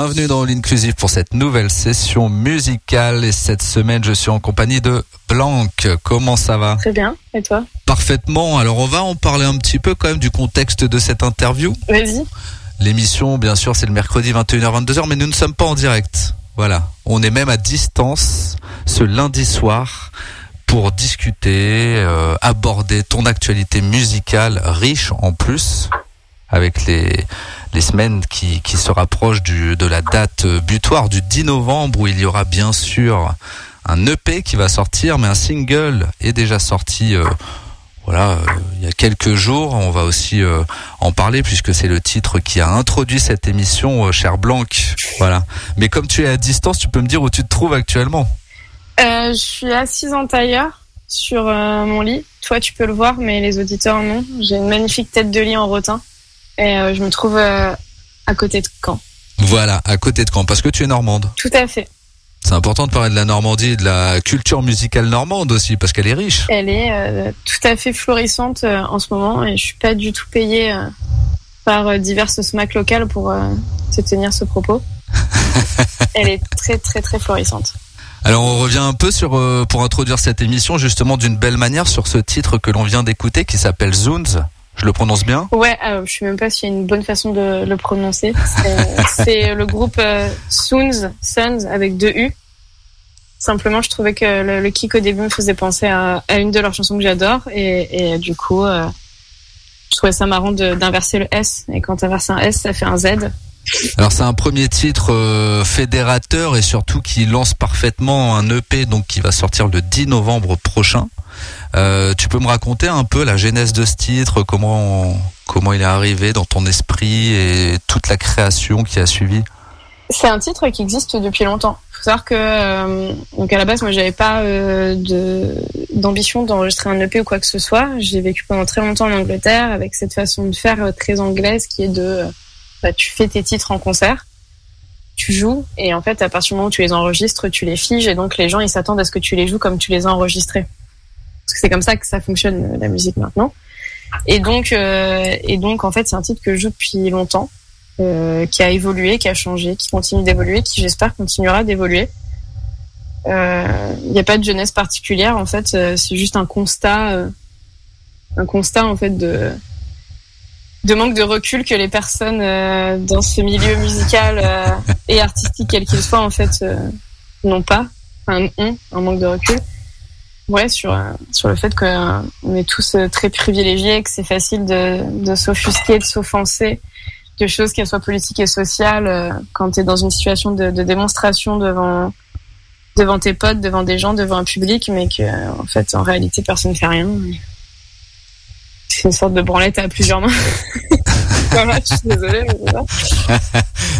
Bienvenue dans l'Inclusive pour cette nouvelle session musicale et cette semaine je suis en compagnie de Blanc. Comment ça va? Très bien. Et toi? Parfaitement. Alors on va en parler un petit peu quand même du contexte de cette interview. Vas-y. L'émission, bien sûr, c'est le mercredi 21h-22h, mais nous ne sommes pas en direct. Voilà. On est même à distance ce lundi soir pour discuter, euh, aborder ton actualité musicale riche en plus avec les, les semaines qui, qui se rapprochent du, de la date butoir du 10 novembre où il y aura bien sûr un EP qui va sortir, mais un single est déjà sorti euh, voilà, euh, il y a quelques jours. On va aussi euh, en parler puisque c'est le titre qui a introduit cette émission, cher Blanc. Voilà. Mais comme tu es à distance, tu peux me dire où tu te trouves actuellement? Je suis assise en tailleur sur mon lit. Toi, tu peux le voir, mais les auditeurs non. J'ai une magnifique tête de lit en rotin. Et euh, je me trouve euh, à côté de Caen. Voilà, à côté de Caen, parce que tu es normande. Tout à fait. C'est important de parler de la Normandie et de la culture musicale normande aussi, parce qu'elle est riche. Elle est euh, tout à fait florissante euh, en ce moment et je suis pas du tout payée euh, par diverses SMAC locales pour te tenir ce propos. Elle est très très très florissante. Alors on revient un peu sur pour introduire cette émission justement d'une belle manière sur ce titre que l'on vient d'écouter qui s'appelle Zoons. Je le prononce bien Ouais, euh, je sais même pas s'il y a une bonne façon de le prononcer. C'est- le groupe euh, Soons, Sons avec deux U. Simplement, je trouvais que le, kick au début me faisait penser à, une de leurs chansons que j'adore et, et du coup, euh, je trouvais ça marrant d'inverser le S. Et quand tu inverses un S, ça fait un Z. Alors c'est un premier titre euh, fédérateur et surtout qui lance parfaitement un EP donc qui va sortir le 10 novembre prochain. Euh, tu peux me raconter un peu la genèse de ce titre, comment comment il est arrivé dans ton esprit et toute la création qui a suivi? C'est un titre qui existe depuis longtemps. Faut savoir que euh, donc à la base, moi, j'avais pas d'ambition d'enregistrer un EP ou quoi que ce soit. J'ai vécu pendant très longtemps en Angleterre avec cette façon de faire très anglaise qui est de bah, tu fais tes titres en concert, tu joues et en fait à partir du moment où tu les enregistres, tu les figes et donc les gens ils s'attendent à ce que tu les joues comme tu les as enregistrés. Parce que c'est comme ça que ça fonctionne euh, la musique maintenant. Et donc euh, et donc en fait c'est un titre que je joue depuis longtemps euh, qui a évolué, qui a changé, qui continue d'évoluer, qui j'espère continuera d'évoluer. Euh, Il n'y a pas de jeunesse particulière en fait, euh, c'est juste un constat, euh, un constat en fait de de manque de recul que les personnes euh, dans ce milieu musical euh, et artistique quel qu'il soit en fait euh, n'ont pas, enfin ont un manque de recul. Ouais, sur sur le fait qu'on est tous très privilégiés, que c'est facile de de s'offusquer, de s'offenser de choses, qu'elles soient politiques et sociales, quand tu es dans une situation de, démonstration devant devant tes potes, devant des gens, devant un public, mais que en fait, en réalité, personne ne fait rien. C'est une sorte de branlette à plusieurs mains. voilà, je suis désolée.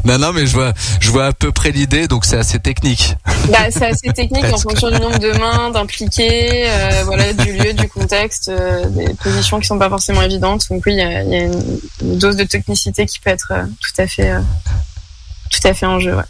Non non mais je vois je vois à peu près l'idée donc c'est assez technique. Bah, c'est assez technique en fonction du nombre de mains d'impliqués, euh, voilà, du lieu, du contexte, euh, des positions qui sont pas forcément évidentes. Donc oui, il y a, il y a une, une dose de technicité qui peut être euh, tout à fait, tout à fait en jeu. Ouais.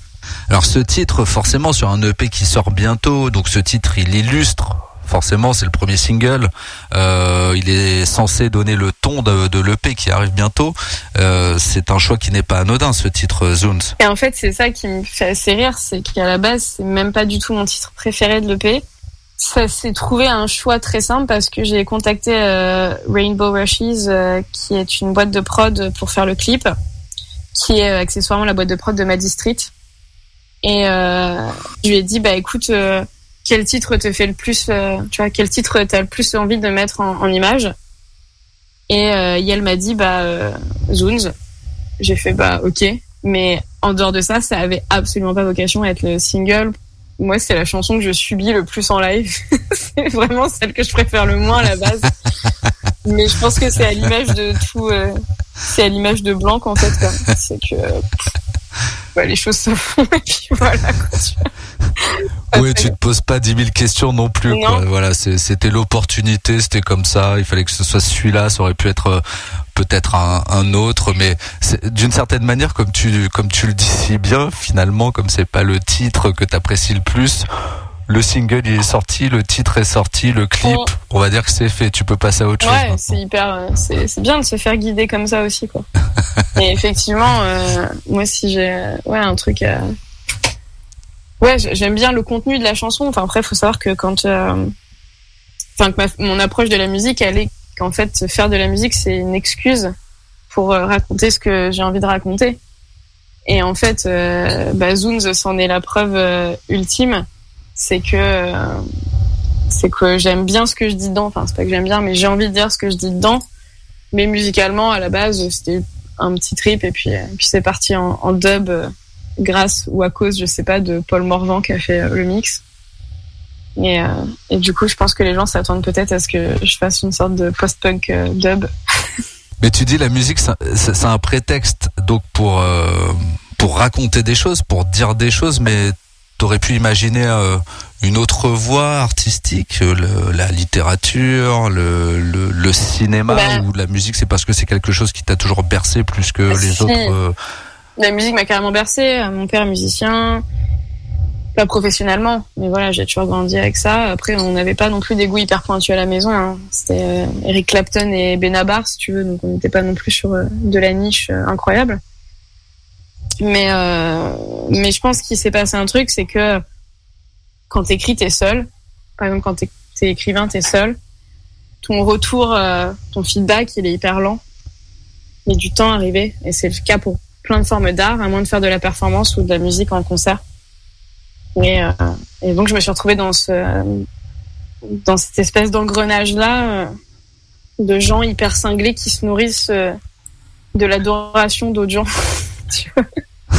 Alors ce titre, forcément, sur un EP qui sort bientôt, donc ce titre, il illustre. Forcément, c'est le premier single. Euh, il est censé donner le ton de, de l'EP qui arrive bientôt. Euh, c'est un choix qui n'est pas anodin, ce titre Zoons. Et en fait, c'est ça qui me fait assez rire, c'est qu'à la base, c'est même pas du tout mon titre préféré de l'EP. Ça s'est trouvé un choix très simple parce que j'ai contacté euh, Rainbow Rushes, euh, qui est une boîte de prod pour faire le clip, qui est euh, accessoirement la boîte de prod de Maddy Street. Et euh, je lui ai dit, bah écoute, euh, quel titre te fait le plus, euh, tu vois, quel titre t'as le plus envie de mettre en, en image Et euh, Yael m'a dit, bah euh, Zoons. J'ai fait, bah ok. Mais en dehors de ça, ça avait absolument pas vocation à être le single. Moi, c'est la chanson que je subis le plus en live. c'est vraiment celle que je préfère le moins à la base. Mais je pense que c'est à l'image de tout. euh, c'est à l'image de Blanc en fait. C'est que pff, les choses se font et puis voilà. Quoi. Oui, tu te poses pas dix mille questions non plus. Non. Quoi. Voilà, c'était l'opportunité, c'était comme ça. Il fallait que ce soit celui-là. Ça aurait pu être euh, peut-être un, un autre, mais d'une certaine manière, comme tu comme tu le dis si bien, finalement, comme c'est pas le titre que t'apprécies le plus. Le single il est sorti, le titre est sorti, le clip, on va dire que c'est fait. Tu peux passer à autre chose. Ouais, maintenant. c'est hyper, euh, c'est bien de se faire guider comme ça aussi, quoi. Et effectivement, euh, moi, si j'ai, euh, ouais, un truc, à... ouais, j'aime bien le contenu de la chanson. Enfin, après, faut savoir que quand, euh, enfin, que ma- mon approche de la musique, elle est qu'en fait, faire de la musique, c'est une excuse pour euh, raconter ce que j'ai envie de raconter. Et en fait, euh, bah, Zoons, c'en est la preuve euh, ultime, c'est que c'est que j'aime bien ce que je dis dedans. Enfin, c'est pas que j'aime bien, mais j'ai envie de dire ce que je dis dedans. Mais musicalement, à la base, c'était un petit trip et puis, euh, puis c'est parti en, dub euh, grâce ou à cause, je sais pas, de Paul Morvan qui a fait euh, le mix. Et, et du coup, je pense que les gens s'attendent peut-être à ce que je fasse une sorte de post-punk dub. Mais tu dis la musique, c'est un prétexte donc pour pour raconter des choses, pour dire des choses, mais t'aurais pu imaginer euh, une autre voie artistique, euh, le- la littérature, le, le, le cinéma Ben- ou la musique, c'est parce que c'est quelque chose qui t'a toujours bercé plus que les Si. autres. euh, La musique m'a carrément bercé. Mon père est musicien, pas professionnellement, mais voilà, j'ai toujours grandi avec ça. Après, on n'avait pas non plus des goûts hyper pointus à la maison. hein. C'était euh, Eric Clapton et Benabar, si tu veux, donc on n'était pas non plus sur euh, de la niche incroyable. Mais euh, mais je pense qu'il s'est passé un truc, c'est que quand t'écris, t'es seul. Par exemple, quand t'es t'es écrivain, t'es seul. Ton retour, euh, ton feedback, il est hyper lent. Il met du temps à arriver, et c'est le cas pour plein de formes d'art, à moins de faire de la performance ou de la musique en concert. Et, euh, et donc je me suis retrouvée dans ce dans cette espèce d'engrenage là de gens hyper cinglés qui se nourrissent euh, de l'adoration d'autres gens. Tu vois?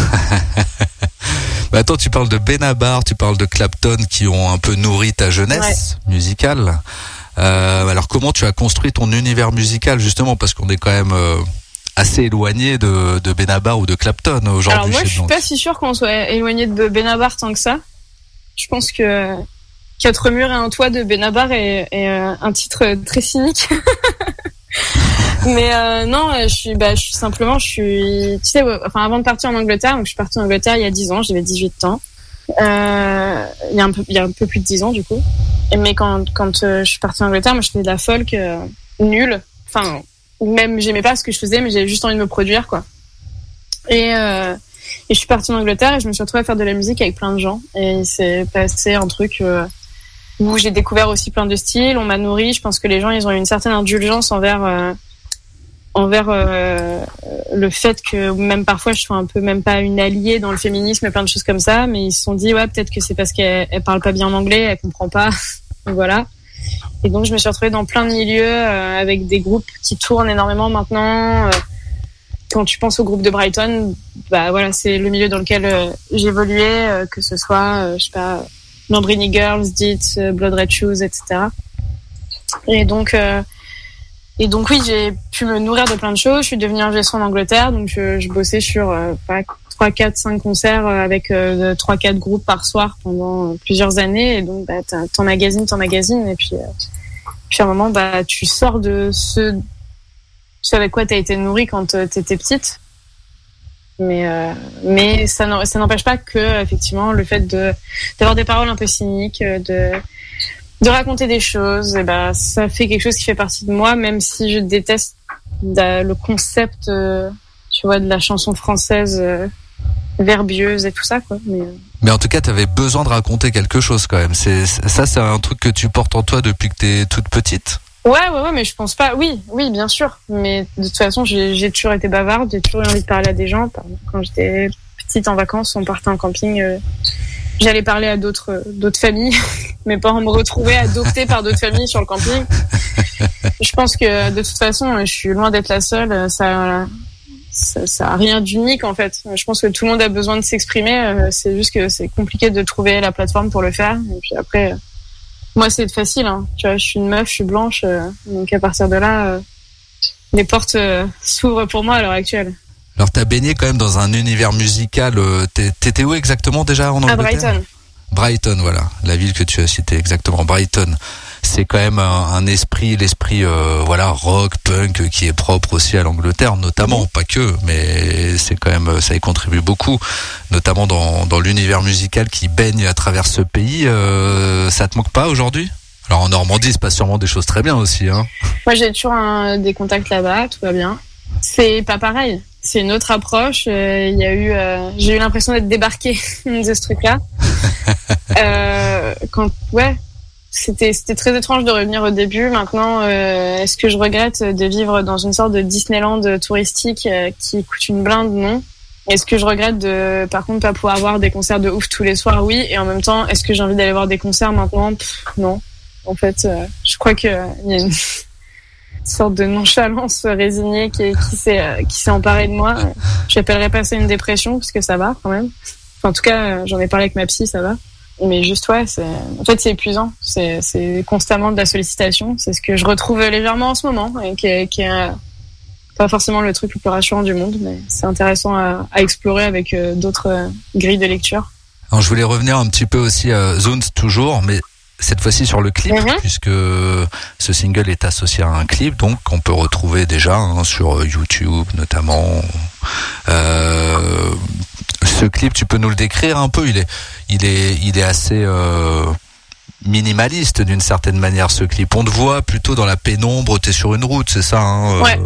Bah attends, tu parles de Benabar, tu parles de Clapton qui ont un peu nourri ta jeunesse musicale. Euh, alors comment tu as construit ton univers musical justement parce qu'on est quand même euh, assez éloigné de, de Benabar ou de Clapton Alors aujourd'hui moi chez je suis pas si sûre qu'on soit éloigné de Benabar tant que ça. Je pense que Quatre murs et un toit de Benabar est, est, euh, un titre très cynique. Mais euh, non, je suis, bah, je suis simplement, je suis, tu sais, enfin avant de partir en Angleterre, donc je suis partie en Angleterre il y a 10 ans, j'avais 18 ans. Euh, il y a un peu, il y a un peu plus de 10 ans du coup. Mais quand quand euh, je suis partie en Angleterre, moi je faisais de la folk euh, nulle. Enfin, même j'aimais pas ce que je faisais, mais j'avais juste envie de me produire quoi. Et euh, et je suis partie en Angleterre et je me suis retrouvée à faire de la musique avec plein de gens. Et il s'est passé un truc euh, où j'ai découvert aussi plein de styles. On m'a nourri. Je pense que les gens, ils ont eu une certaine indulgence envers euh, envers euh, le fait que même parfois je sois un peu même pas une alliée dans le féminisme et plein de choses comme ça. Mais ils se sont dit ouais peut-être que c'est parce qu'elle elle parle pas bien en anglais, elle comprend pas. Voilà. Et donc je me suis retrouvée dans plein de milieux euh, avec des groupes qui tournent énormément maintenant. Euh, quand tu penses au groupe de Brighton, bah voilà, c'est le milieu dans lequel euh, j'évoluais, euh, que ce soit, je sais pas, Lambrini Girls, Dit, euh, Blood Red Shoes, etc. Et donc, euh, et donc oui, j'ai pu me nourrir de plein de choses. Je suis devenue ingé en Angleterre, donc je, bossais sur euh, pas 3, 4, 5 concerts euh, avec euh, 3, 4 groupes par soir pendant euh, plusieurs années. Et donc, bah, t'as- t'emmagasines, t'emmagasines, et puis, puis à un moment, bah, tu sors de ce ce avec quoi tu as été nourri quand t'étais petite. Mais, euh, mais ça n'empêche pas que, effectivement, le fait d'avoir des paroles un peu cyniques, euh, de, raconter des choses, et ben, ça fait quelque chose qui fait partie de moi, même si je déteste da- le concept, euh, tu vois, de la chanson française verbieuse et tout ça, quoi. Mais, Mais en tout cas, tu avais besoin de raconter quelque chose quand même. C'est ça, c'est un truc que tu portes en toi depuis que t'es toute petite. Ouais, ouais, ouais, mais je pense pas. Oui, oui, bien sûr. Mais de toute façon, j'ai toujours été bavarde, j'ai toujours eu envie de parler à des gens. Quand j'étais petite en vacances, on partait en camping, euh, j'allais parler à d'autres d'autres familles. Mes parents me retrouvaient adoptée par d'autres familles sur le camping. Je pense que de toute façon, je suis loin d'être la seule. Ça, ça, ça a rien d'unique en fait. Je pense que tout le monde a besoin de s'exprimer. euh, C'est juste que c'est compliqué de trouver la plateforme pour le faire. Et puis après. Moi, c'est facile. Hein. Tu vois, je suis une meuf, je suis blanche, euh, donc à partir de là, euh, les portes euh, s'ouvrent pour moi à l'heure actuelle. Alors, t'as baigné quand même dans un univers musical. T'étais où exactement déjà en À Angleterre? Brighton. Brighton, voilà, la ville que tu as citée exactement. Brighton, c'est quand même un, un esprit, l'esprit, euh, voilà, rock, punk, qui est propre aussi à l'Angleterre, notamment, pas que, mais c'est quand même, ça y contribue beaucoup, notamment dans, dans l'univers musical qui baigne à travers ce pays. Euh, ça te manque pas aujourd'hui? Alors en Normandie, il se passe sûrement des choses très bien aussi, hein. Moi, j'ai toujours un- des contacts là-bas, tout va bien. C'est pas pareil. C'est une autre approche. Euh, Il y a eu, euh, j'ai eu l'impression d'être débarqué de ce truc-là. euh, quand, ouais, c'était c'était très étrange de revenir au début. Maintenant, euh, est-ce que je regrette de vivre dans une sorte de Disneyland touristique euh, qui coûte une blinde Non? Est-ce que je regrette de, par contre, pas pouvoir avoir des concerts de ouf tous les soirs? Oui. Et en même temps, est-ce que j'ai envie d'aller voir des concerts maintenant? Non. En fait, euh, je crois que euh, il y a une sorte de nonchalance résignée qui, qui s'est euh, qui s'est emparée de moi. J'appellerais pas ça une dépression parce que ça va quand même. En tout cas, euh, j'en ai parlé avec ma psy, ça va. Mais juste ouais, c'est en fait c'est épuisant. C'est c'est constamment de la sollicitation. C'est ce que je retrouve légèrement en ce moment et qui est, qui est euh, pas forcément le truc le plus rassurant du monde, mais c'est intéressant à, à explorer avec euh, d'autres euh, grilles de lecture. Alors, je voulais revenir un petit peu aussi à Zones toujours, mais cette fois-ci sur le clip, Mhm. puisque ce single est associé à un clip, donc qu'on peut retrouver déjà hein, sur YouTube notamment. Euh, ce clip, tu peux nous le décrire un peu Il est, il est, il est assez euh, minimaliste d'une certaine manière. Ce clip, on te voit plutôt dans la pénombre. T'es sur une route, c'est ça hein, Ouais.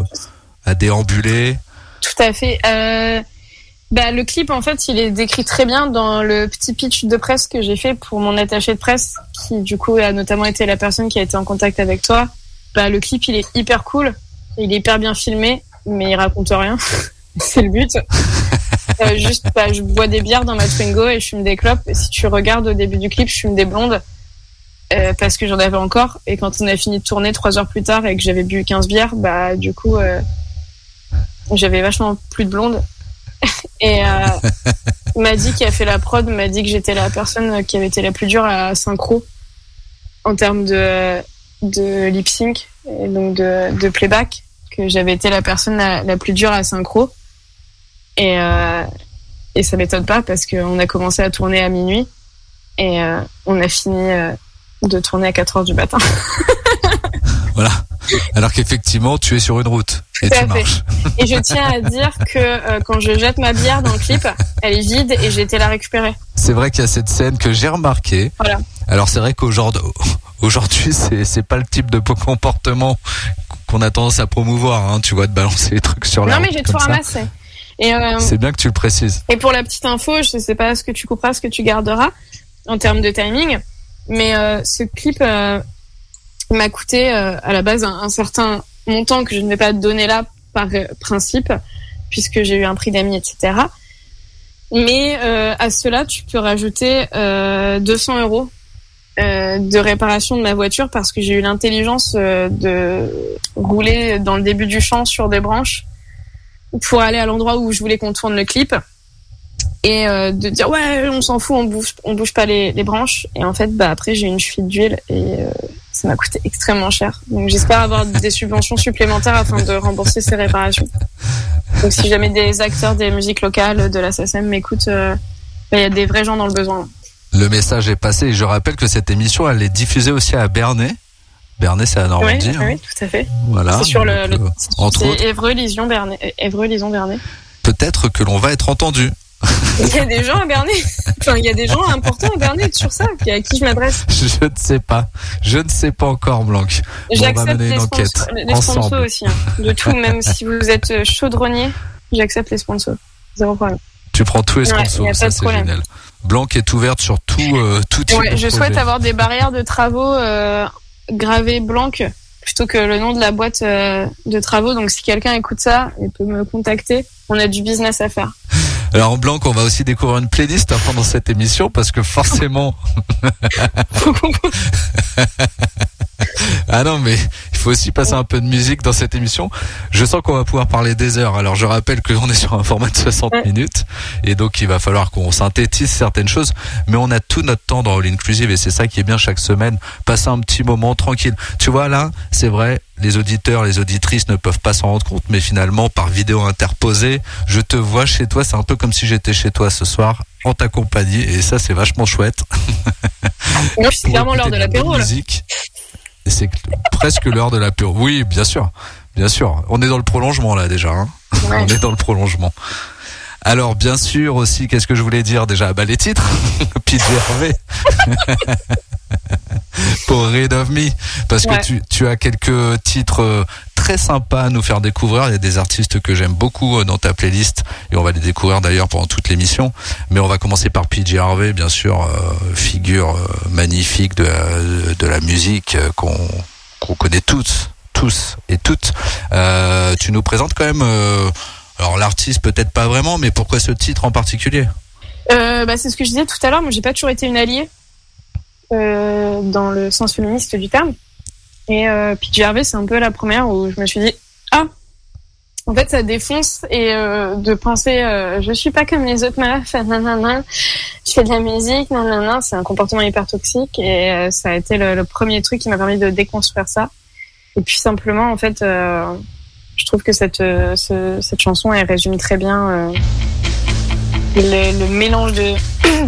À déambuler. Tout à fait. Euh, bah, le clip, en fait, il est décrit très bien dans le petit pitch de presse que j'ai fait pour mon attaché de presse, qui du coup a notamment été la personne qui a été en contact avec toi. Bah, le clip, il est hyper cool, il est hyper bien filmé, mais il raconte rien. C'est le but. Euh, juste, bah, je bois des bières dans ma Twingo et je fume des clopes. Et si tu regardes au début du clip, je fume des blondes. euh, parce que j'en avais encore. Et quand on a fini de tourner trois heures plus tard et que j'avais bu 15 bières, bah, du coup, euh, j'avais vachement plus de blondes. Et Maddy qui a fait la prod m'a dit que j'étais la personne qui avait été la plus dure à synchro en termes de, de lip sync et donc de, de playback, que j'avais été la personne la, la plus dure à synchro. Et, euh, et ça m'étonne pas parce qu'on a commencé à tourner à minuit et euh, on a fini euh, de tourner à 4 heures du matin. Voilà. Alors qu'effectivement, tu es sur une route et Tout tu fait. Et je tiens à dire que euh, quand je jette ma bière dans le clip, elle est vide et j'ai été la récupérer. C'est vrai qu'il y a cette scène que j'ai remarquée. Voilà. Alors c'est vrai qu'aujourd'hui, aujourd'hui, c'est c'est pas le type de comportement qu'on a tendance à promouvoir. Hein, tu vois, de balancer les trucs sur la Non mais j'ai tout ramassé. Et, euh, C'est bien que tu le précises. et pour la petite info, je sais pas ce que tu couperas, ce que tu garderas en termes de timing, mais euh, ce clip euh, m'a coûté à la base un, un certain montant que je ne vais pas te donner là par principe, puisque j'ai eu un prix d'amis, etc. Mais à cela, tu peux rajouter euh, 200 euros de réparation de ma voiture parce que j'ai eu l'intelligence de rouler dans le début du champ sur des branches pour aller à l'endroit où je voulais qu'on tourne le clip et euh, de dire ouais on s'en fout on bouge on bouge pas les, branches. Et en fait bah après j'ai une fuite d'huile et euh, ça m'a coûté extrêmement cher. Donc j'espère avoir des subventions supplémentaires afin de rembourser ces réparations. Donc si jamais des acteurs des musiques locales de la SACEM m'écoutent euh, bah, il y a des vrais gens dans le besoin. Le message est passé. Et je rappelle que cette émission, elle est diffusée aussi à Bernay. Bernay, c'est à Normandie. oui, hein. oui, tout à fait Voilà. c'est sur le, le entre autres, Évreux Lison Bernay euh, Évreux Lison Bernay peut-être que l'on va être entendu. il y a des gens à Bernay enfin il y a des gens importants à Bernay sur ça à qui je m'adresse Je ne sais pas. Je ne sais pas encore, Blanc. J'accepte les, sponsors, les sponsors aussi, hein. de tout, même si vous êtes euh, chaudronnier, j'accepte les sponsors. Zéro problème. Tu prends tous les Ouais, sponsors, pas ça c'est génial. Blanc est ouverte sur tout, euh, tout type Ouais, de je projet. souhaite avoir des barrières de travaux euh, gravées blanques plutôt que le nom de la boîte euh, de travaux. Donc si quelqu'un écoute ça, il peut me contacter. On a du business à faire. Alors en blanc, on va aussi découvrir une playlist pendant cette émission parce que forcément. ah non, mais faut aussi passer un peu de musique dans cette émission. Je sens qu'on va pouvoir parler des heures. Alors je rappelle qu'on est sur un format de 60 Ouais. minutes et donc il va falloir qu'on synthétise certaines choses. Mais on a tout notre temps dans All Inclusive et c'est ça qui est bien chaque semaine. Passer un petit moment tranquille. Tu vois là, c'est vrai. Les auditeurs, les auditrices ne peuvent pas s'en rendre compte, mais finalement, par vidéo interposée, je te vois chez toi. C'est un peu comme si j'étais chez toi ce soir, en ta compagnie, et ça, c'est vachement chouette. Non, c'est clairement l'heure de la l'apéro. bonne là. musique. Et c'est presque l'heure de l'apéro. Oui, bien sûr, bien sûr. On est dans le prolongement là déjà. Hein. Ouais. On est dans le prolongement. Alors, bien sûr aussi, qu'est-ce que je voulais dire déjà? Bah les titres, PJ Harvey. Pour Rid of Me, parce Ouais. que tu, tu as quelques titres euh, très sympas à nous faire découvrir. Il y a des artistes que j'aime beaucoup euh, dans ta playlist et on va les découvrir d'ailleurs pendant toute l'émission. Mais on va commencer par PJ Harvey, bien sûr, euh, figure magnifique de, la- de la musique qu'on qu'on connaît tous, tous et toutes. Euh, tu nous présentes quand même, euh, alors l'artiste peut-être pas vraiment, mais pourquoi ce titre en particulier Euh, bah, c'est ce que je disais tout à l'heure. Moi, j'ai pas toujours été une alliée euh, dans le sens féministe du terme. Et euh, PJ Harvey, c'est un peu la première où je me suis dit ah, en fait, ça défonce et euh, de penser euh, je suis pas comme les autres meufs, je fais de la musique, nanana, c'est un comportement hyper toxique et ça a été le, premier truc qui m'a permis de déconstruire ça. Et puis simplement, en fait, je trouve que cette euh, ce- cette chanson elle résume très bien. euh, le, mélange de,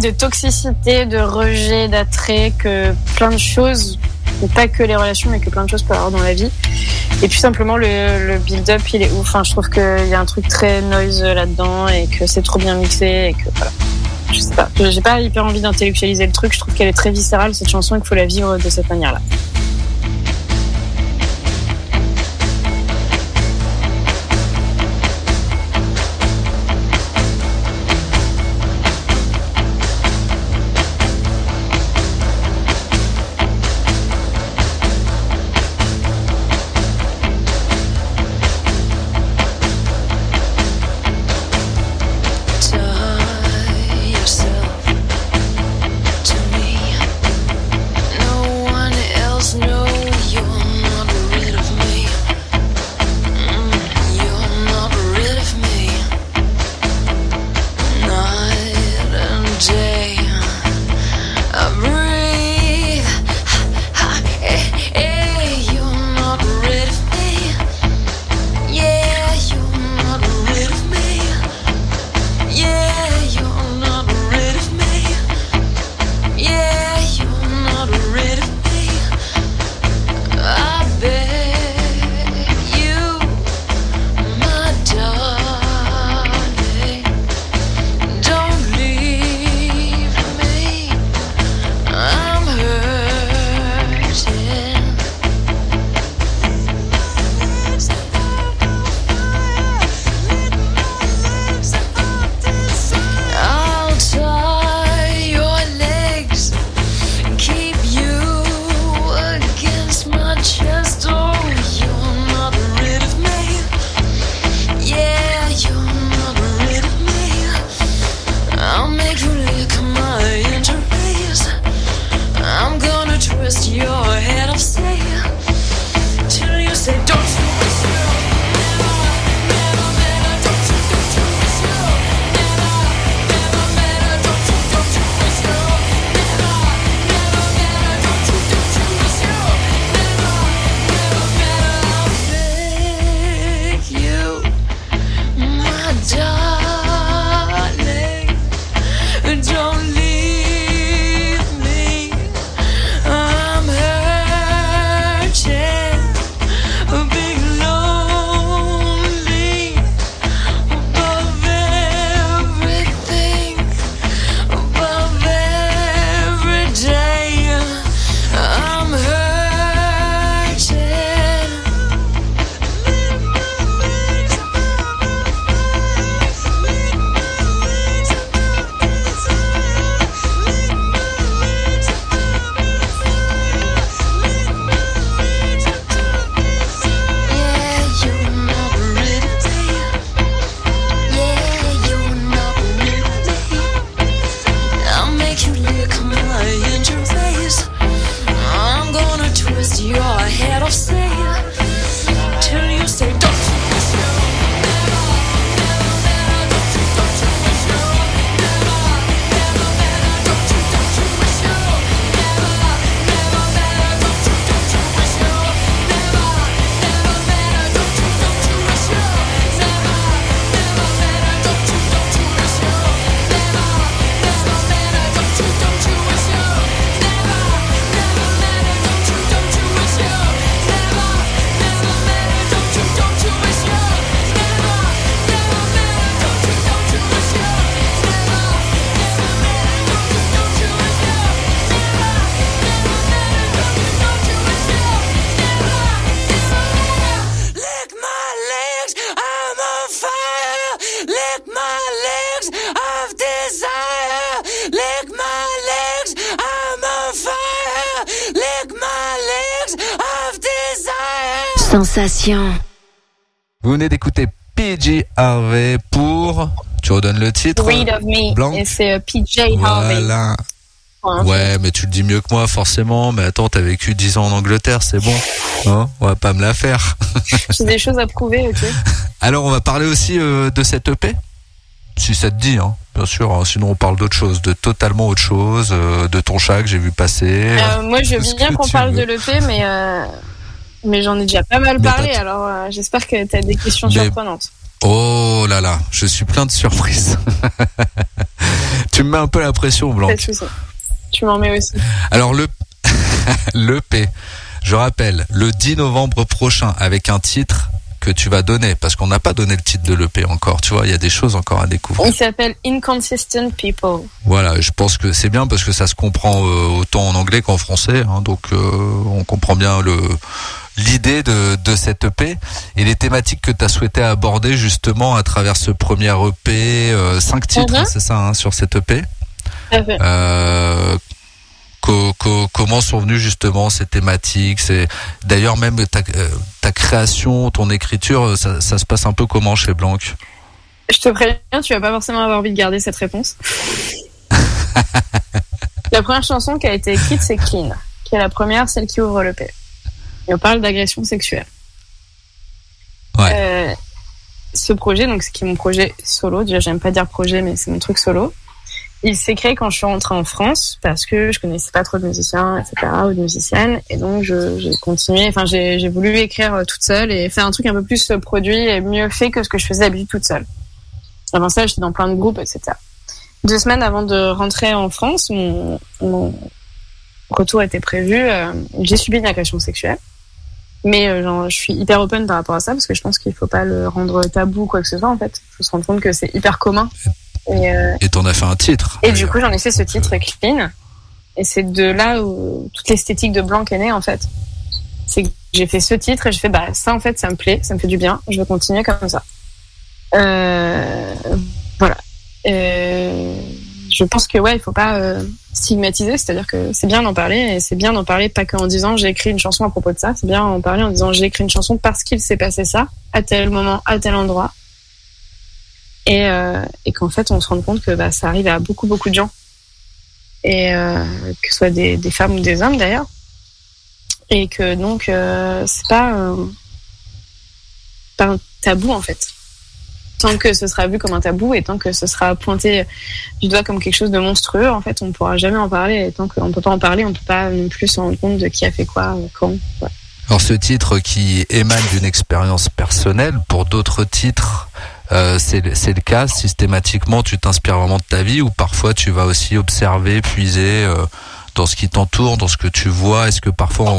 de toxicité, de rejet, d'attrait, que plein de choses, pas que les relations, mais que plein de choses peuvent avoir dans la vie. Et puis simplement le, le build-up, il est ouf. Enfin, je trouve qu'il y a un truc très noise là-dedans et que c'est trop bien mixé et que voilà. Je sais pas, j'ai pas hyper envie d'intellectualiser le truc. Je trouve qu'elle est très viscérale cette chanson et qu'il faut la vivre de cette manière-là. Lick my legs of desire. Lick my legs, I'm on fire. Lick my legs of desire. Sensation. Vous venez d'écouter PJ Harvey pour. Tu redonnes le titre Read of Me. Blanc. Et c'est euh, PJ Harvey. Voilà. Point. Ouais, mais tu le dis mieux que moi, forcément. Mais attends, t'as vécu 10 ans en Angleterre, c'est bon. Hein on va pas me la faire. J'ai des choses à prouver, ok. Alors, on va parler aussi euh, de cette EP. Si ça te dit, hein. Bien sûr. hein. Sinon, on parle d'autre chose, de totalement autre chose, euh, de ton chat que j'ai vu passer. Euh, moi, je veux bien qu'on parle veux. de l'EP, mais, mais j'en ai déjà pas mal Mais parlé, alors euh, j'espère que tu as des questions Mais- surprenantes. Oh là là, je suis plein de surprises. tu me mets un peu la pression, Blanc. Tu m'en mets aussi. Alors le l'EP, je rappelle, le 10 novembre prochain avec un titre que tu vas donner parce qu'on n'a pas donné le titre de l'EP encore, tu vois, il y a des choses encore à découvrir. Il s'appelle Inconsistent People. Voilà, je pense que c'est bien parce que ça se comprend euh, autant en anglais qu'en français, hein, donc euh, on comprend bien le l'idée de, de cette EP et les thématiques que tu as souhaité aborder justement à travers ce premier EP, euh, cinq titres, c'est ça, hein, sur cette EP. Euh, co- co- comment sont venues justement ces thématiques C'est d'ailleurs même ta, euh, ta création, ton écriture, ça, ça se passe un peu comment chez Blanc? Je te préviens, tu vas pas forcément avoir envie de garder cette réponse. la première chanson qui a été écrite, c'est Clean, qui est la première, celle qui ouvre le P. Et on parle d'agression sexuelle. Ouais. Euh, ce projet, donc, ce qui est mon projet solo, déjà, j'aime pas dire projet, mais c'est mon truc solo. Il s'est créé quand je suis rentrée en France parce que je connaissais pas trop de musiciens, etc., ou de musiciennes. Et donc, j'ai continué, enfin, j'ai voulu écrire euh, toute seule et faire un truc un peu plus euh, produit et mieux fait que ce que je faisais d'habitude toute seule. Avant ça, j'étais dans plein de groupes, etc. Deux semaines avant de rentrer en France, mon, retour était prévu. euh, j'ai subi une agression sexuelle. Mais genre, je suis hyper open par rapport à ça parce que je pense qu'il faut pas le rendre tabou ou quoi que ce soit en fait. Il faut se rendre compte que c'est hyper commun. Et, euh, Et t'en as fait un titre. et du coup, j'en ai fait ce titre clean. Et c'est de là où toute l'esthétique de Blanc est née, en fait. C'est que j'ai fait ce titre et j'ai fait, bah, ça, en fait, ça me plaît, ça me fait du bien. Je veux continuer comme ça. Euh, voilà. Euh, je pense que, ouais, il faut pas euh, stigmatiser. C'est-à-dire que c'est bien d'en parler et c'est bien d'en parler pas qu'en disant j'ai écrit une chanson à propos de ça. C'est bien d'en parler en disant j'ai écrit une chanson parce qu'il s'est passé ça à tel moment, à tel endroit et, euh, et qu'en fait on se rend compte que bah, ça arrive à beaucoup beaucoup de gens. Et euh, que ce soit des, femmes ou des hommes d'ailleurs. Et que donc euh, c'est pas, pas un tabou en fait. Tant que ce sera vu comme un tabou et tant que ce sera pointé du doigt comme quelque chose de monstrueux en fait on pourra jamais en parler. Et tant qu'on peut pas en parler on peut pas non plus se rendre compte de qui a fait quoi quand. Alors ce titre qui émane d'une expérience personnelle, pour d'autres titres, euh, c'est le cas. Systématiquement, tu t'inspires vraiment de ta vie ou parfois tu vas aussi observer, puiser euh, dans ce qui t'entoure, dans ce que tu vois. Est-ce que parfois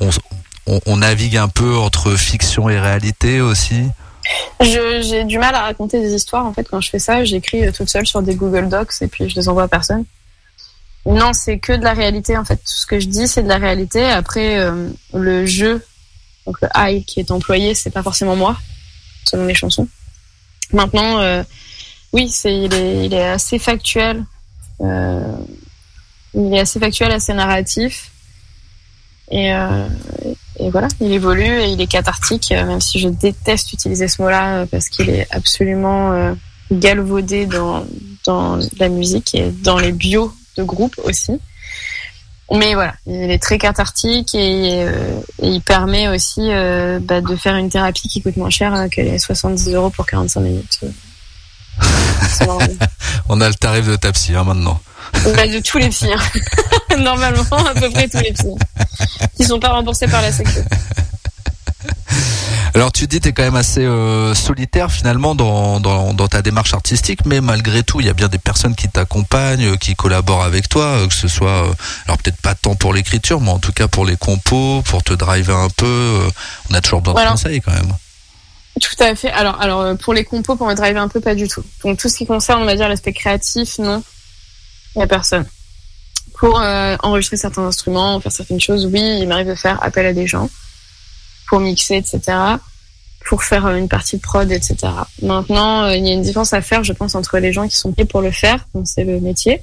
on, navigue un peu entre fiction et réalité aussi? J'ai du mal à raconter des histoires en fait quand je fais ça. J'écris euh, toute seule sur des Google Docs et puis je les envoie à personne. Non, c'est que de la réalité en fait. Tout ce que je dis, c'est de la réalité. Après, le jeu, donc le I qui est employé, c'est pas forcément moi, selon les chansons. Maintenant, euh, oui, c'est il est, assez factuel. Euh, il est assez factuel, assez narratif. Et, euh, et voilà, il évolue et il est cathartique, même si je déteste utiliser ce mot-là parce qu'il est absolument galvaudé dans, dans la musique et dans les bios de groupe aussi. Mais voilà, il est très cathartique et, euh, et il permet aussi euh, bah, de faire une thérapie qui coûte moins cher que les 70 euros pour 45 minutes. On a le tarif de ta psy hein, maintenant. Bah, de tous les psys. hein. Normalement, à peu près tous les psys. Qui sont pas remboursés par la sécu. Alors tu dis tu es quand même assez euh, solitaire finalement dans, dans, dans ta démarche artistique, mais malgré tout il y a bien des personnes qui t'accompagnent, euh, qui collaborent avec toi, euh, que ce soit, alors peut-être pas tant pour l'écriture, mais en tout cas pour les compos, pour te driver un peu. on a toujours besoin de conseils quand même. Tout à fait. Alors, alors pour les compos, pour me driver un peu, pas du tout. Donc tout ce qui concerne, on va dire, l'aspect créatif, non, il n'y a personne. Pour euh, enregistrer certains instruments, faire certaines choses, oui, il m'arrive de faire appel à des gens pour mixer, etc. Pour faire euh, une partie prod, etc. Maintenant, euh, il y a une différence à faire, je pense, entre les gens qui sont payés pour le faire, donc c'est le métier,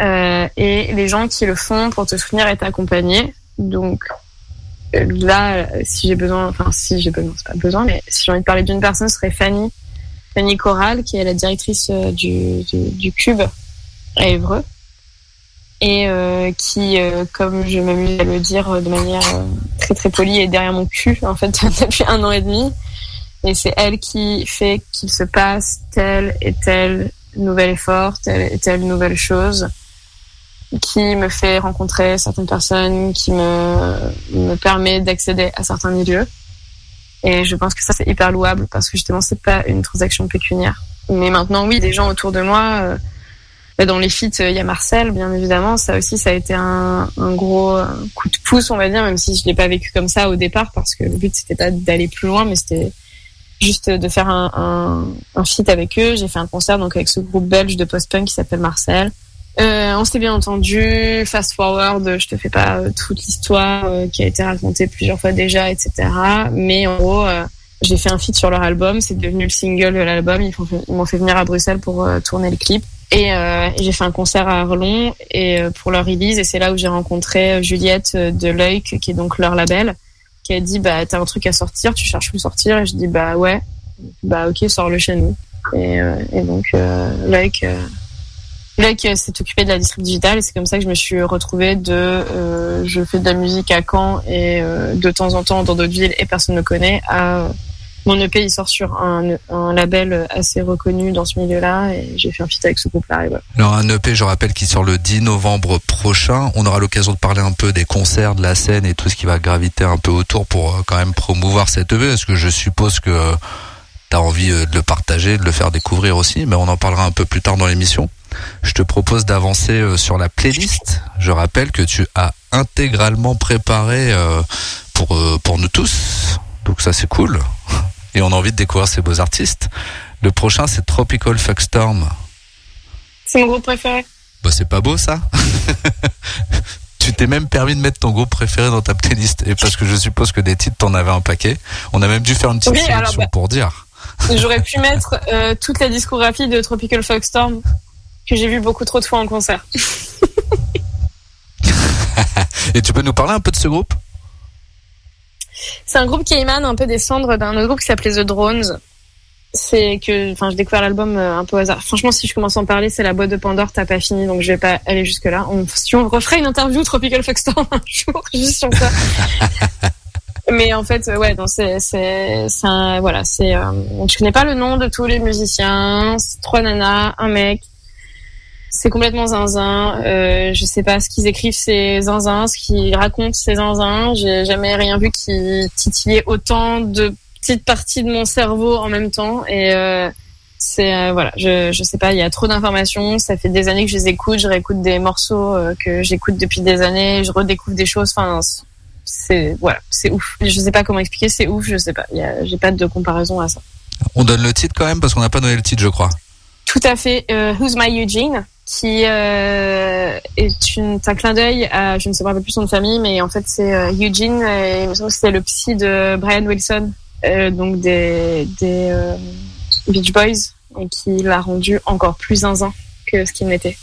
euh, et les gens qui le font pour te soutenir et t'accompagner. Donc euh, là, si j'ai besoin, enfin si j'ai besoin, c'est pas besoin, mais si j'ai envie de parler d'une personne, ce serait Fanny, Fanny Corral, qui est la directrice du, du, du Cube à Évreux, et euh, qui, euh, comme je m'amuse à le dire euh, de manière euh, très très polie, est derrière mon cul en fait depuis un an et demi. Et c'est elle qui fait qu'il se passe tel et tel nouvel effort, telle et telle nouvelle chose qui me fait rencontrer certaines personnes, qui me, me permet d'accéder à certains milieux. Et je pense que ça c'est hyper louable parce que justement c'est pas une transaction pécuniaire. Mais maintenant oui, des gens autour de moi, euh, dans les feats, euh, il y a Marcel bien évidemment. Ça aussi ça a été un, un gros euh, coup de pouce on va dire, même si je l'ai pas vécu comme ça au départ parce que le but c'était pas d'aller plus loin, mais c'était juste de faire un, un, un feat avec eux. J'ai fait un concert donc avec ce groupe belge de post-punk qui s'appelle Marcel. Euh, on s'était bien entendu. Fast forward, je te fais pas euh, toute l'histoire euh, qui a été racontée plusieurs fois déjà, etc. Mais en gros, euh, j'ai fait un feat sur leur album. C'est devenu le single de l'album. Ils m'ont fait venir à Bruxelles pour tourner le clip. Et euh, j'ai fait un concert à Arlon et euh, pour leur release. Et c'est là où j'ai rencontré euh, Juliette euh, de Loïc, qui est donc leur label, qui a dit bah t'as un truc à sortir, tu cherches où sortir. Et je dis bah ouais, bah ok, sors-le chez nous. Et, euh, et donc Loïc. euh, s'est occupé de la distrib digitale et c'est comme ça que je me suis retrouvée de je fais de la musique à Caen et de temps en temps dans d'autres villes et personne ne connaît à mon EP il sort sur un, label assez reconnu dans ce milieu-là et j'ai fait un feat avec ce groupe-là voilà. Un EP, je rappelle, qui sort le 10 novembre prochain. On aura l'occasion de parler un peu des concerts, de la scène et tout ce qui va graviter un peu autour pour euh, quand même promouvoir cet EP. Parce que je suppose que tu as envie euh, de le partager, de le faire découvrir aussi. Mais on en parlera un peu plus tard dans l'émission. Je te propose d'avancer euh, sur la playlist. Je rappelle que tu as intégralement préparé pour, pour nous tous. Donc ça c'est cool. Et on a envie de découvrir ces beaux artistes. Le prochain c'est Tropical Fuckstorm. C'est mon groupe préféré. Bah c'est pas beau ça Tu t'es même permis de mettre ton groupe préféré dans ta playlist et parce que je suppose que des titres t'en avais un paquet. On a même dû faire une petite Oui, sélection bah- pour dire. J'aurais pu mettre euh, toute la discographie de Tropical Foxstorm que j'ai vu beaucoup trop de fois en concert. Et tu peux nous parler un peu de ce groupe? C'est un groupe qui émane un peu des cendres d'un autre groupe qui s'appelait The Drones. C'est que, enfin, j'ai découvert l'album euh, un peu au hasard. Franchement, si je commence à en parler, c'est la boîte de Pandore, t'as pas fini, donc je vais pas aller jusque là. On, si on referait une interview Tropical Foxstorm un jour, juste sur ça. Mais en fait, ouais, non, c'est, c'est, c'est un, voilà, c'est, euh, je connais pas le nom de tous les musiciens. C'est trois nanas, un mec. C'est complètement zinzin. Euh, je sais pas ce qu'ils écrivent, c'est zinzin. Ce qu'ils racontent, c'est zinzin. J'ai jamais rien vu qui titillait autant de petites parties de mon cerveau en même temps. Et euh, c'est euh, voilà, je je sais pas. Il y a trop d'informations. Ça fait des années que je les écoute. Je réécoute des morceaux euh, que j'écoute depuis des années. Je redécouvre des choses. Enfin, c'est voilà, c'est ouf. Je sais pas comment expliquer. C'est ouf. Je sais pas. J'ai pas de comparaison à ça. On donne le titre quand même parce qu'on n'a pas donné le titre je crois. Tout à fait. Who's My Eugene, qui euh, est un clin d'œil à, je ne sais pas plus son famille, mais en fait c'est euh, Eugene, et il me semble que c'est le psy de Brian Wilson, euh, donc des, des Beach Boys, et qui l'a rendu encore plus zinzin que ce qu'il n'était.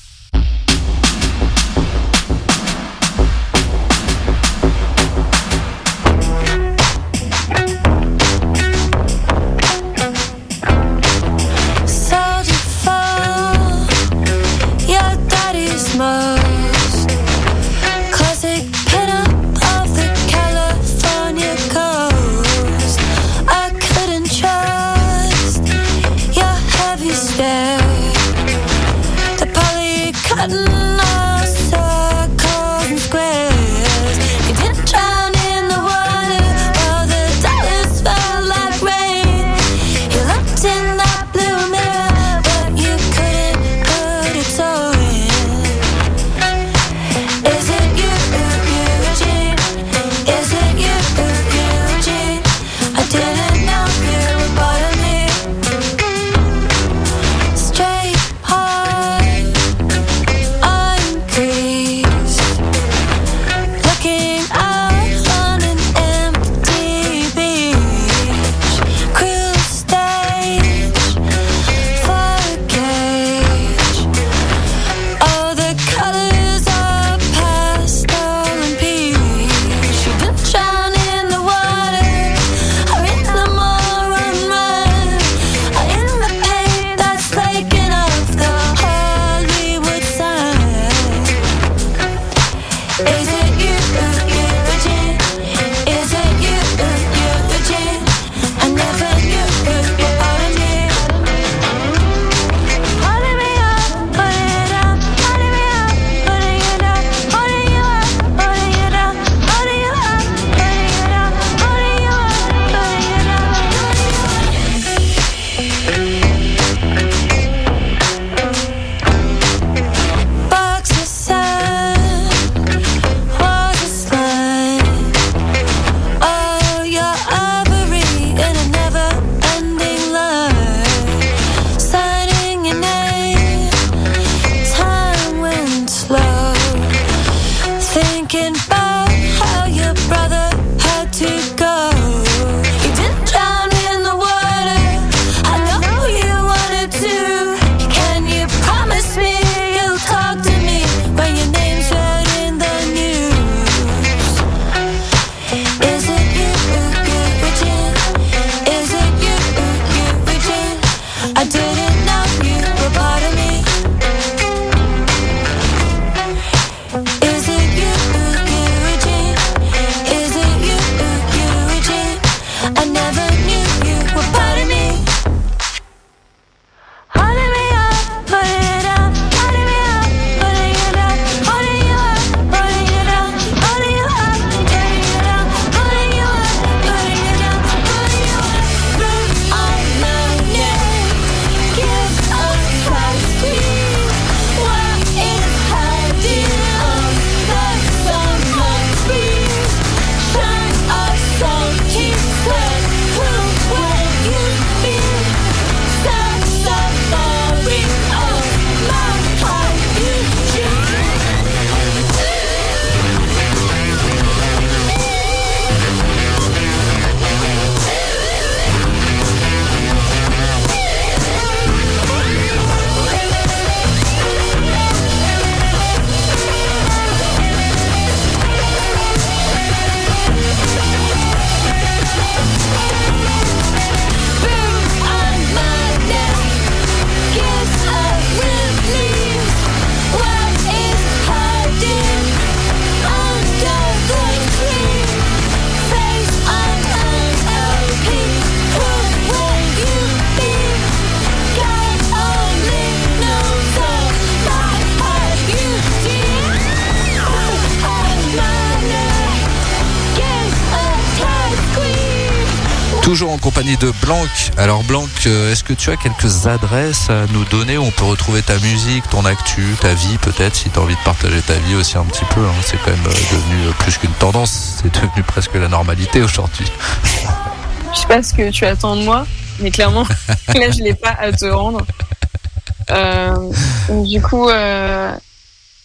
Toujours en compagnie de Blanc. Alors Blanc, euh, est-ce que tu as quelques adresses à nous donner où on peut retrouver ta musique, ton actu, ta vie peut-être, si tu as envie de partager ta vie aussi un petit peu. hein. C'est quand même euh, devenu euh, plus qu'une tendance, c'est devenu presque la normalité aujourd'hui. Je sais pas ce que tu attends de moi, mais clairement, là, je l'ai pas à te rendre. Euh, du coup, euh,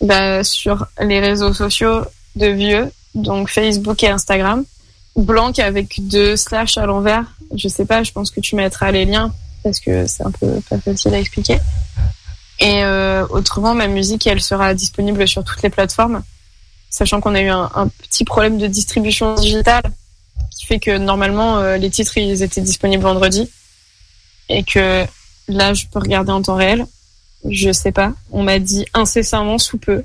bah, sur les réseaux sociaux de vieux, donc Facebook et Instagram, blanc avec deux slash à l'envers. Je sais pas, je pense que tu mettras les liens parce que c'est un peu pas facile à expliquer. Et euh, autrement, ma musique, elle sera disponible sur toutes les plateformes, sachant qu'on a eu un, petit problème de distribution digitale qui fait que normalement euh, les titres ils étaient disponibles vendredi et que là je peux regarder en temps réel. Je sais pas. On m'a dit incessamment sous peu,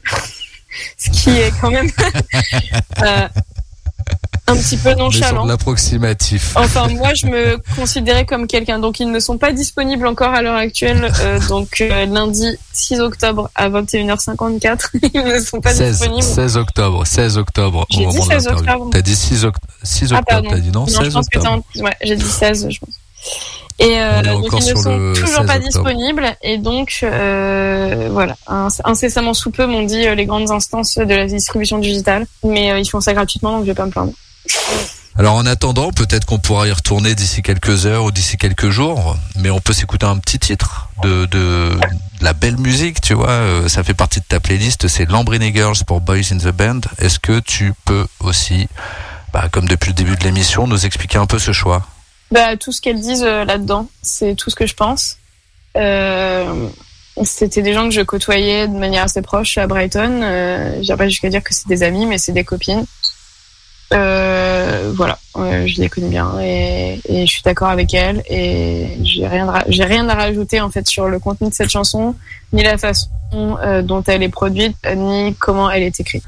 ce qui est quand même euh, un petit peu nonchalant. l'approximatif. Enfin, moi, je me considérais comme quelqu'un. Donc, ils ne sont pas disponibles encore à l'heure actuelle. Euh, donc, euh, lundi 6 octobre à 21h54, ils ne sont pas 16, disponibles. 16 octobre, 16 octobre J'ai dit moment 16 de l'interview. octobre. T'as dit 6, oct- 6 Ah, octobre, pardon. t'as dit non, je 16 pense que t'as octobre. en- Ouais, j'ai dit 16, je pense. Et euh, donc ils ne sont toujours 16 pas octobre. disponibles et donc euh, voilà, Inc- incessamment sous peu m'ont dit les grandes instances de la distribution digitale, mais ils font ça gratuitement donc je vais pas me plaindre. Alors en attendant, peut-être qu'on pourra y retourner d'ici quelques heures ou d'ici quelques jours, mais on peut s'écouter un petit titre de, de, la belle musique, tu vois, euh, ça fait partie de ta playlist, c'est Lambrine Girls pour Boys in the Band. Est-ce que tu peux aussi, bah, comme depuis le début de l'émission, nous expliquer un peu ce choix? Bah tout ce qu'elles disent euh, là-dedans, c'est tout ce que je pense. Euh, c'était des gens que je côtoyais de manière assez proche à Brighton. Euh, J'irai pas jusqu'à dire que c'est des amis, mais c'est des copines. Euh, voilà, je les connais bien et, et je suis d'accord avec elles et j'ai rien, j'ai rien à rajouter en fait sur le contenu de cette chanson, ni la façon euh, dont elle est produite, ni comment elle est écrite.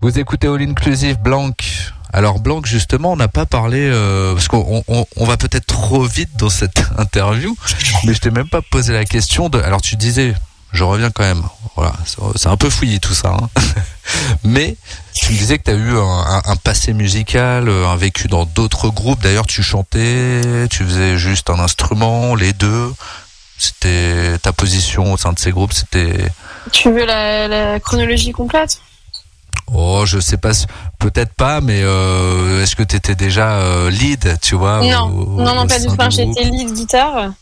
Vous écoutez All Inclusive Blanc. Alors Blanc, justement, on n'a pas parlé euh, parce qu'on on, on va peut-être trop vite dans cette interview, mais je t'ai même pas posé la question de. Alors tu disais, je reviens quand même. Voilà, c'est- un peu fouillé tout ça. hein. Mais tu disais que tu as eu un passé musical, euh, un vécu dans d'autres groupes. D'ailleurs, tu chantais, tu faisais juste un instrument, les deux. C'était ta position au sein de ces groupes, c'était Tu veux la, la chronologie complète? Oh, je sais pas, peut-être pas, mais euh, est-ce que tu étais déjà euh, lead, tu vois Non, au- non, non, pas du tout. J'étais lead guitare.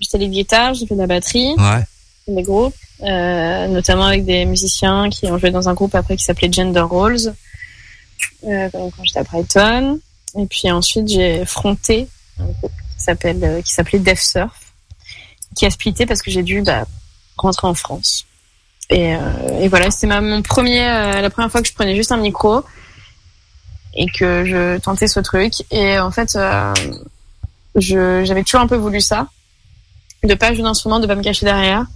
J'étais lead guitare, j'ai fait de la batterie, Ouais. des groupes, euh, notamment avec des musiciens qui ont joué dans un groupe après qui s'appelait Gender Roles, quand j'étais à Brighton. Et puis ensuite, j'ai fronté un groupe qui s'appelait Def Surf, qui a splitté parce que j'ai dû bah, rentrer en France. Et, euh, et voilà, c'était mon premier, euh, la première fois que je prenais juste un micro et que je tentais ce truc. Et en fait, euh, j'avais toujours un peu voulu ça, de pas jouer d'instrument, de pas me cacher derrière.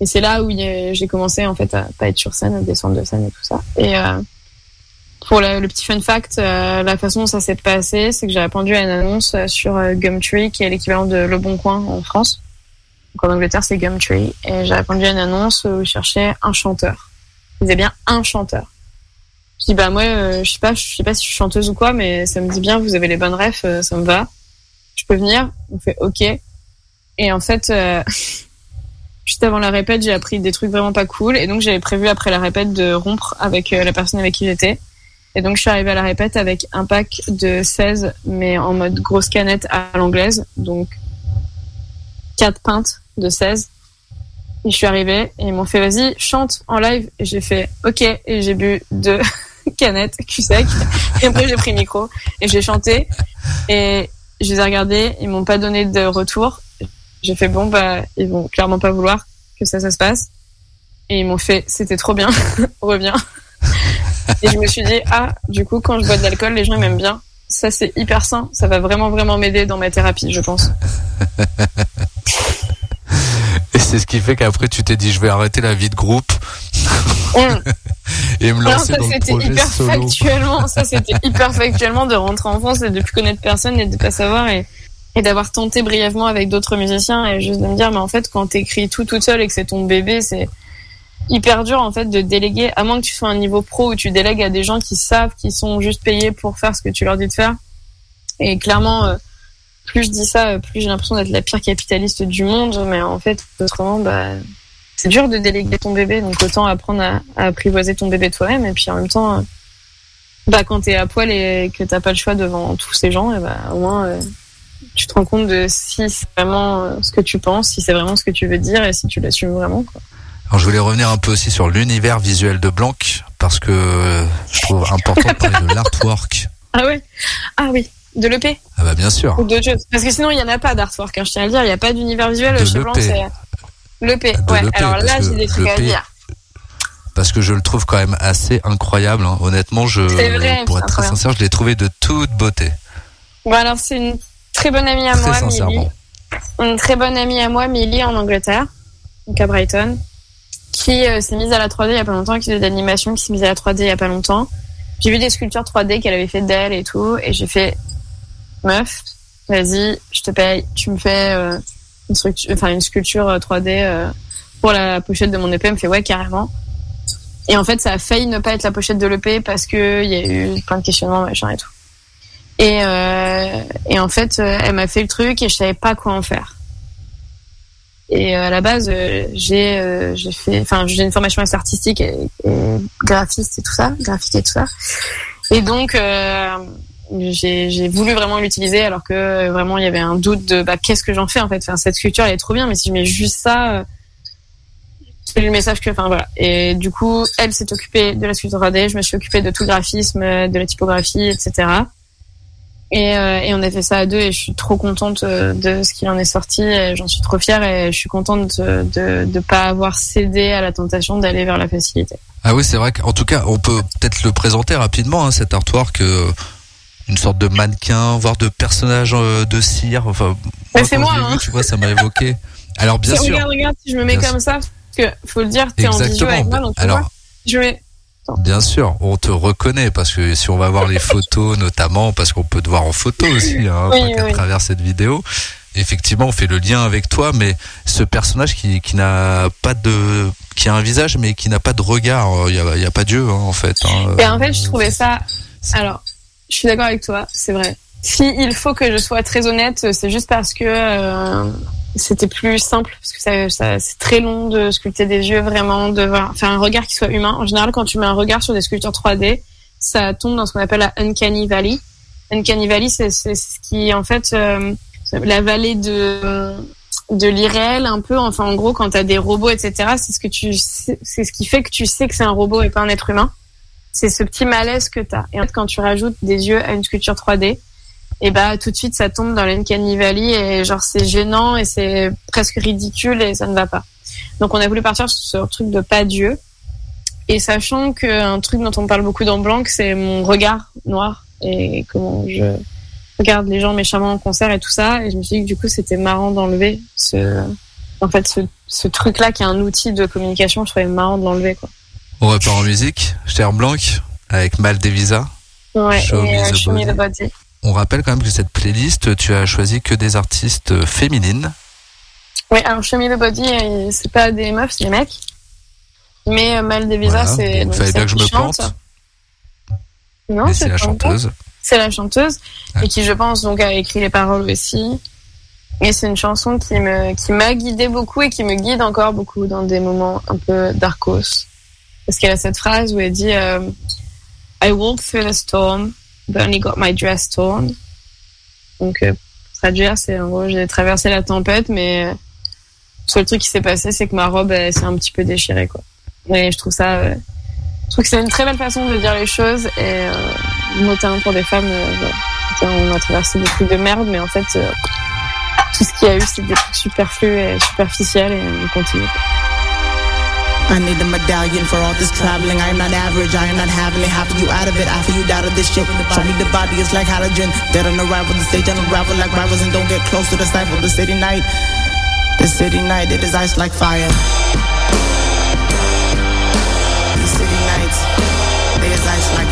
Et c'est là où j'ai commencé en fait à pas être sur scène, à descendre de scène et tout ça. Et euh, pour le, petit fun fact, euh, la façon dont ça s'est passé, c'est que j'ai répondu à une annonce sur Gumtree, qui est l'équivalent de Le Bon Coin en France. Donc en Angleterre, c'est Gumtree. Et j'ai répondu à une annonce où je cherchais un chanteur. Il disait bien un chanteur. Je dis bah moi, euh, je sais pas, je sais pas si je suis chanteuse ou quoi, mais ça me dit bien, vous avez les bonnes refs, euh, ça me va. Je peux venir? On fait ok. Et en fait, euh, juste avant la répète, j'ai appris des trucs vraiment pas cool. Et donc j'avais prévu après la répète de rompre avec la personne avec qui j'étais. Et donc je suis arrivée à la répète avec un pack de 16, mais en mode grosse canette à l'anglaise. Donc 4 pintes de 16. Et je suis arrivée et ils m'ont fait vas-y, chante en live. Et j'ai fait ok. Et j'ai bu deux canettes cul sec. Et après j'ai pris le micro et j'ai chanté. Et je les ai regardés, ils m'ont pas donné de retour. J'ai fait bon bah ils vont clairement pas vouloir que ça ça se passe. Et ils m'ont fait c'était trop bien, reviens. Et je me suis dit ah du coup quand je bois de l'alcool les gens ils m'aiment bien. Ça c'est hyper sain, ça va vraiment vraiment m'aider dans ma thérapie je pense. Et c'est ce qui fait qu'après tu t'es dit je vais arrêter la vie de groupe et me Non, lancer ça dans le c'était projet hyper solo. factuellement, ça c'était hyper factuellement de rentrer en France et de plus connaître personne et de pas savoir et, et d'avoir tenté brièvement avec d'autres musiciens et juste de me dire mais en fait quand t'écris tout toute seule et que c'est ton bébé c'est hyper dur en fait de déléguer à moins que tu sois un niveau pro où tu délègues à des gens qui savent qui sont juste payés pour faire ce que tu leur dis de faire et clairement euh, plus je dis ça euh, plus j'ai l'impression d'être la pire capitaliste du monde mais en fait autrement bah c'est dur de déléguer ton bébé, donc autant apprendre à, à apprivoiser ton bébé toi-même. Et puis en même temps, euh, bah, quand t'es à poil et que t'as pas le choix devant tous ces gens, et bah, au moins euh, tu te rends compte de si c'est vraiment euh, ce que tu penses, si c'est vraiment ce que tu veux dire et si tu l'assumes vraiment. Quoi. Alors je voulais revenir un peu aussi sur l'univers visuel de Blanc parce que je trouve important de parler de l'artwork. Ah ouais Ah oui, de l'EP Ah bah bien sûr. ou choses. Parce que sinon, il y en a pas d'artwork, hein, je tiens à le dire, il n'y a pas d'univers visuel De chez Blanc, l'EP. De Ouais, alors parce là, que j'ai des trucs à dire. parce que je le trouve quand même assez incroyable. hein. Honnêtement, je, vrai, pour être très incroyable. sincère, je l'ai trouvé de toute beauté. Bon, alors c'est une très bonne amie à Très moi, sincèrement. Millie. Une très bonne amie à moi, Millie, en Angleterre, donc à Brighton, qui euh, s'est mise à la 3D il y a pas longtemps, qui faisait de l'animation, qui s'est mise à la 3D il y a pas longtemps. J'ai vu des sculptures 3D qu'elle avait fait d'elle et tout, et j'ai fait, meuf, vas-y, je te paye, tu me fais euh, une, structure, une sculpture euh, 3D euh, pour la pochette de mon EP. Elle me fait, ouais, carrément. Et en fait, ça a failli ne pas être la pochette de l'EP parce que il y a eu plein de questionnements, machin et tout. Et, et en fait, elle m'a fait le truc et je savais pas quoi en faire. Et euh, à la base, euh, j'ai euh, j'ai fait, enfin, j'ai une formation artistique et, graphiste et tout ça, graphique et tout ça. Et donc, j'ai voulu vraiment l'utiliser alors que vraiment il y avait un doute de bah, qu'est-ce que j'en fais en fait? Enfin, cette sculpture elle est trop bien, mais si je mets juste ça, c'est le message que, enfin voilà. Et du coup, elle s'est occupée de la sculpture 3D, je me suis occupée de tout le graphisme, de la typographie, etc. Et, euh, et on a fait ça à deux et je suis trop contente euh, de ce qu'il en est sorti. J'en suis trop fière et je suis contente de de pas avoir cédé à la tentation d'aller vers la facilité. Ah oui, c'est vrai qu'en tout cas, on peut peut-être le présenter rapidement, hein, cet artwork. euh, une sorte de mannequin, voire de personnage euh, de cire. Enfin, Mais moi, c'est moi, hein. vu, tu vois, ça m'a évoqué. Alors bien sûr, Regarde, regarde, si je me mets Bien comme ça, parce que faut le dire, t'es en exactement. avec moi, donc tu Alors, vois, je mets. Bien sûr, on te reconnaît parce que si on va voir les photos, notamment parce qu'on peut te voir en photo aussi, hein, Oui, oui. travers cette vidéo. effectivement, on fait le lien avec toi, mais ce personnage qui, qui n'a pas de, qui a un visage, mais qui n'a pas de regard, il y a, il y a pas Dieu, hein, en fait. hein. Et en fait, je trouvais ça. Alors, je suis d'accord avec toi, c'est vrai. Si il faut que je sois très honnête, c'est juste parce que euh, c'était plus simple, parce que ça, ça- c'est très long de sculpter des yeux, vraiment, de faire un regard qui soit humain. En général, quand tu mets un regard sur des sculptures 3D, ça tombe dans ce qu'on appelle la Uncanny Valley. Uncanny Valley, c'est ce qui, en fait, euh, la vallée de de l'irréel un peu enfin en gros quand t'as des robots etc c'est ce que tu c'est ce qui fait que tu sais que c'est un robot et pas un être humain c'est ce petit malaise que t'as et en fait quand tu rajoutes des yeux à une sculpture 3D et bah tout de suite ça tombe dans l'uncanny valley et genre c'est gênant et c'est presque ridicule et ça ne va pas. Donc on a voulu partir sur ce truc de pas Dieu. Et sachant qu'un truc dont on parle beaucoup dans Blanc c'est mon regard noir et comment je regarde les gens méchamment en concert et tout ça. Et je me suis dit que du coup c'était marrant d'enlever ce en fait ce, ce truc là qui est un outil de communication. Je trouvais marrant de l'enlever quoi. On repart en musique. Cher Blanc, avec Mal Devisa. ouais Show et me euh, the Show me the body On rappelle quand même que cette playlist, tu as choisi que des artistes euh, féminines. Oui, alors Show Me the Body, euh, c'est pas des meufs, c'est des mecs. Mais euh, Mal Devisa, Voilà, c'est. donc, fallait bien que je qui me chante. plante. Non, c'est la chanteuse. C'est la chanteuse. Ouais. Et qui, je pense, donc a écrit les paroles aussi. Et c'est une chanson qui me, qui m'a guidée beaucoup et qui me guide encore beaucoup dans des moments un peu darkos. Parce qu'elle a cette phrase où elle dit, euh, I walked through the storm, only got my dress torn. Donc, euh, pour traduire, c'est en gros, j'ai traversé la tempête, mais euh, le seul truc qui s'est passé, c'est que ma robe, elle s'est un petit peu déchirée, quoi. Et je trouve ça, euh, je trouve que c'est une très belle façon de dire les choses, et euh, notamment pour des femmes, euh, on a traversé des trucs de merde, mais en fait, euh, tout ce qu'il y a eu, c'est des trucs superflus et superficiels, et on continue. quoi. I need a medallion for all this traveling. I am not average, I am not having it. Half of you out of it, half of you out of this shit. Show me the body, it's like halogen. Dead on arrival, the stage unravel like rivals and don't get close to the stifle. The city night, the city night, it is ice like fire. The city nights, it is ice like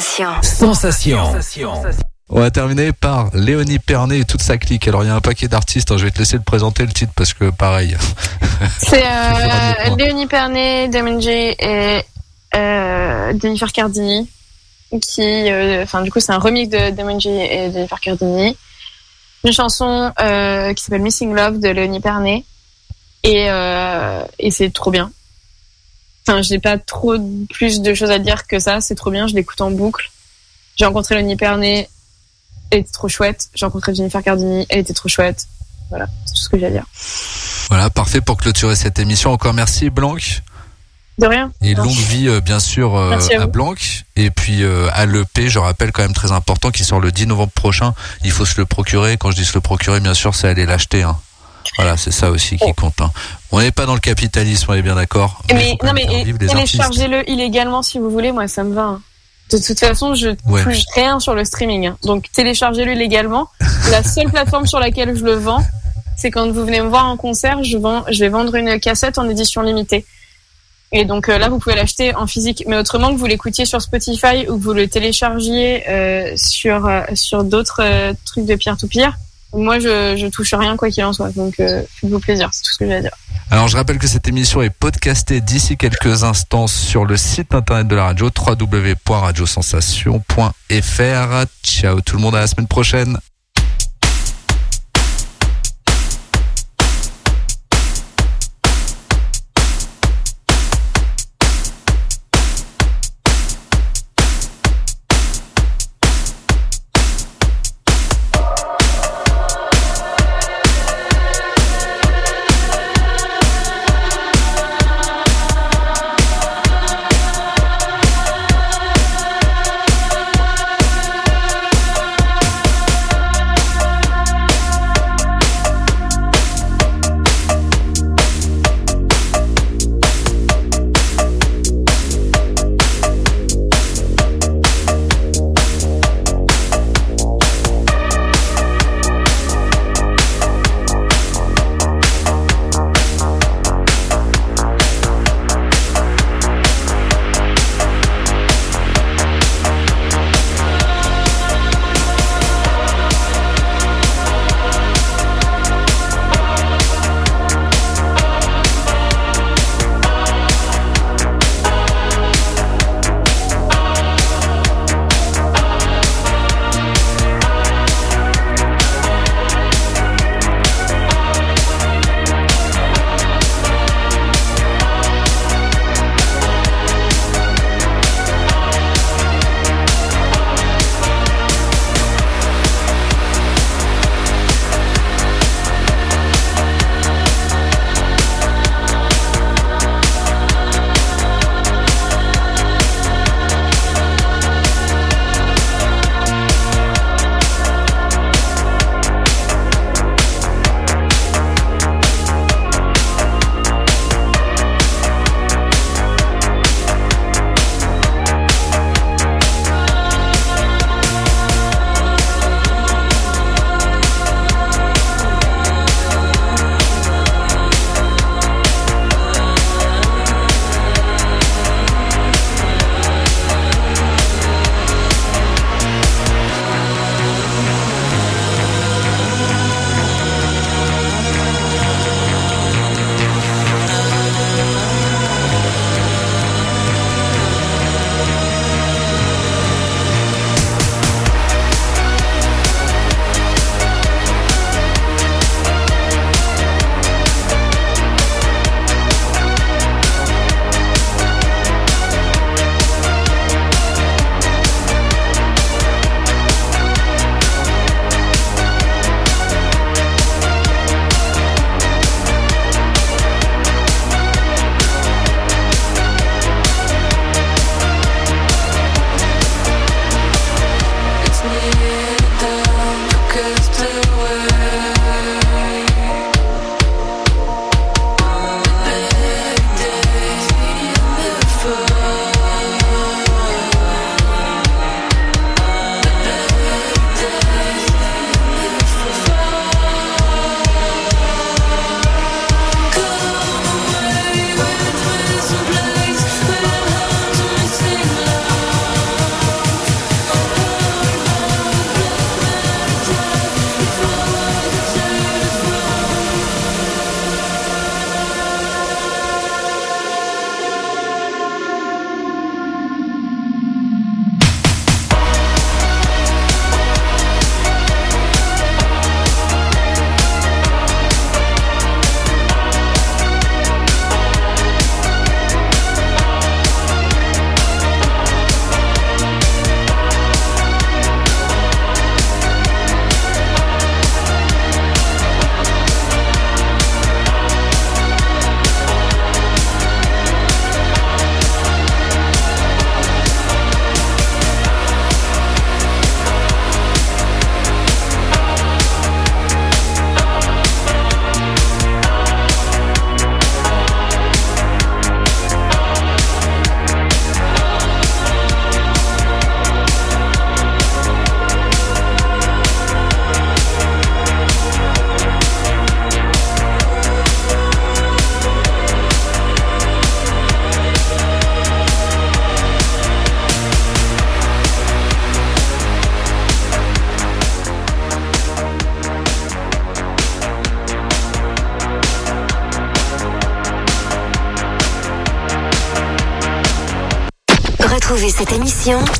Sensation. Sensation. On va terminer par Léonie Pernet et toute sa clique. Alors il y a un paquet d'artistes, hein, je vais te laisser le présenter le titre parce que pareil. C'est euh. Léonie Pernet, Damon J et euh, Jennifer Cardini. Qui, euh, enfin, du coup, c'est un remix de Damon J et Jennifer Cardini. Une chanson euh, qui s'appelle Missing Love de Léonie Pernet. Et, euh, et c'est trop bien. Enfin, j'ai pas trop plus de choses à dire que ça. C'est trop bien. Je l'écoute en boucle. J'ai rencontré Léonie Pernet. Elle était trop chouette. J'ai rencontré Jennifer Cardini. Elle était trop chouette. Voilà, c'est tout ce que j'ai à dire. Voilà, parfait pour clôturer cette émission. Encore merci Blanc. De rien. Et longue vie, euh, bien sûr, euh, à à. Blanc. Et puis euh, à l'EP, je rappelle quand même très important, qui sort le 10 novembre prochain. Il faut se le procurer. Quand je dis se le procurer, bien sûr, c'est aller l'acheter. hein. Voilà, c'est ça aussi qui compte. hein. On n'est pas dans le capitalisme, on est bien d'accord. Mais non, téléchargez-le illégalement si vous voulez. Moi, ça me va. hein. De toute façon, je Ouais. touche rien sur le streaming. hein. Donc, téléchargez-le légalement. La seule plateforme sur laquelle je le vends, c'est quand vous venez me voir en concert, je vends, je vais vendre une cassette en édition limitée. Et donc euh, là, vous pouvez l'acheter en physique. Mais autrement, que vous l'écoutiez sur Spotify ou que vous le téléchargiez euh, sur euh, sur d'autres trucs de peer-to-peer, moi, je, je touche rien quoi qu'il en soit. Donc, euh, faites-vous plaisir. C'est tout ce que j'ai à dire. Alors je rappelle que cette émission est podcastée d'ici quelques instants sur le site internet de la radio www.radiosensation.fr. Ciao tout le monde à la semaine prochaine.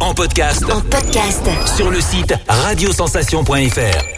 En podcast. En podcast. Sur le site radiosensation.fr.